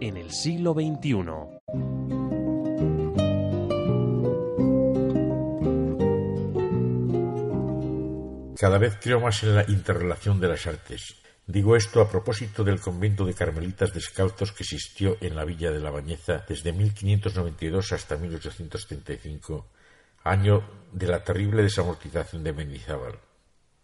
en el siglo XXI. Cada vez creo más en la interrelación de las artes. Digo esto a propósito del convento de carmelitas descalzos que existió en la villa de la Bañeza desde 1592 hasta 1835, año de la terrible desamortización de Mendizábal.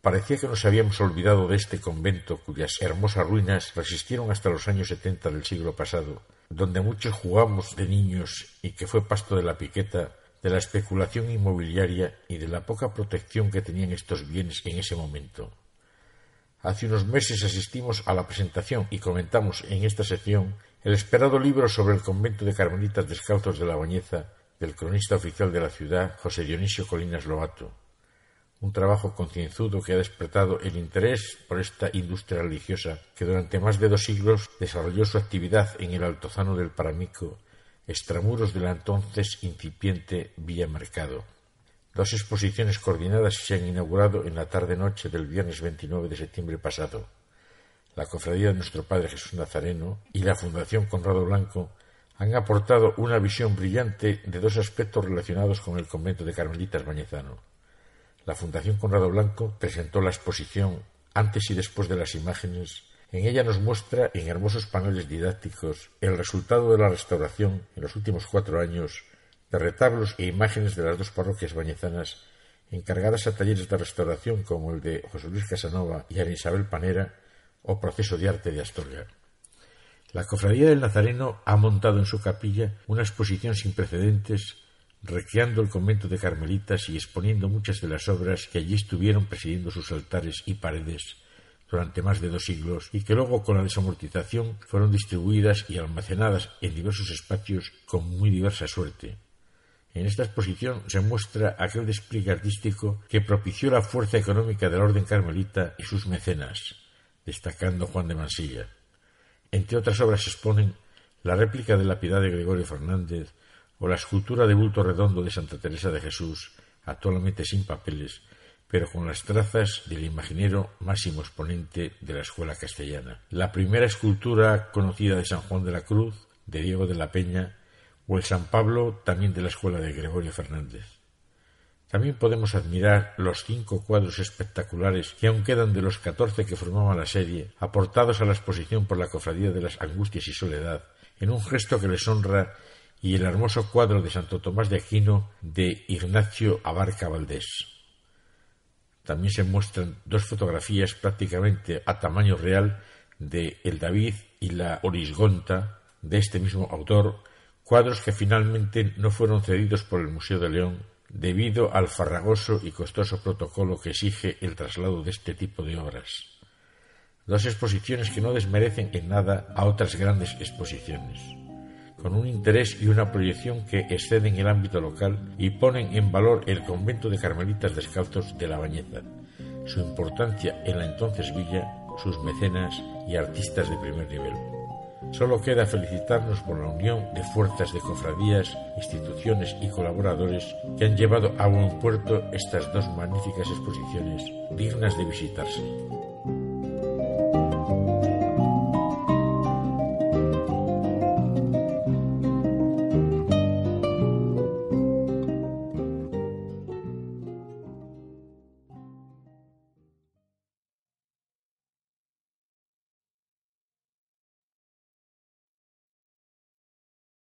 Parecía que nos habíamos olvidado de este convento cuyas hermosas ruinas resistieron hasta los años setenta del siglo pasado, donde muchos jugamos de niños y que fue pasto de la piqueta, de la especulación inmobiliaria y de la poca protección que tenían estos bienes en ese momento. Hace unos meses asistimos a la presentación y comentamos en esta sección el esperado libro sobre el convento de carmelitas descalzos de la Bañeza del cronista oficial de la ciudad, José Dionisio Colinas Lobato un trabajo concienzudo que ha despertado el interés por esta industria religiosa que durante más de dos siglos desarrolló su actividad en el altozano del Paramico, extramuros de la entonces incipiente Villa Mercado. Dos exposiciones coordinadas se han inaugurado en la tarde-noche del viernes 29 de septiembre pasado. La Cofradía de Nuestro Padre Jesús Nazareno y la Fundación Conrado Blanco han aportado una visión brillante de dos aspectos relacionados con el convento de Carmelitas Bañezano la Fundación Conrado Blanco presentó la exposición Antes y después de las imágenes. En ella nos muestra en hermosos paneles didácticos el resultado de la restauración en los últimos cuatro años de retablos e imágenes de las dos parroquias bañezanas encargadas a talleres de restauración como el de José Luis Casanova y Ana Isabel Panera o Proceso de Arte de Astorga. La Cofradía del Nazareno ha montado en su capilla una exposición sin precedentes recreando el convento de Carmelitas y exponiendo muchas de las obras que allí estuvieron presidiendo sus altares y paredes durante más de dos siglos y que luego con la desamortización fueron distribuidas y almacenadas en diversos espacios con muy diversa suerte. En esta exposición se muestra aquel despliegue artístico que propició la fuerza económica del orden carmelita y sus mecenas, destacando Juan de Mansilla. Entre otras obras se exponen la réplica de la Piedad de Gregorio Fernández, o la escultura de bulto redondo de Santa Teresa de Jesús, actualmente sin papeles, pero con las trazas del imaginero máximo exponente de la escuela castellana. La primera escultura conocida de San Juan de la Cruz, de Diego de la Peña, o el San Pablo, también de la escuela de Gregorio Fernández. También podemos admirar los cinco cuadros espectaculares que aún quedan de los catorce que formaban la serie, aportados a la exposición por la Cofradía de las Angustias y Soledad, en un gesto que les honra y el hermoso cuadro de Santo Tomás de Aquino de Ignacio Abarca Valdés. También se muestran dos fotografías prácticamente a tamaño real de el David y la Orisgonta de este mismo autor, cuadros que finalmente no fueron cedidos por el Museo de León debido al farragoso y costoso protocolo que exige el traslado de este tipo de obras. Dos exposiciones que no desmerecen en nada a otras grandes exposiciones con un interés y una proyección que exceden el ámbito local y ponen en valor el convento de carmelitas descalzos de la Bañeza, su importancia en la entonces villa, sus mecenas y artistas de primer nivel. Solo queda felicitarnos por la unión de fuerzas de cofradías, instituciones y colaboradores que han llevado a buen puerto estas dos magníficas exposiciones dignas de visitarse.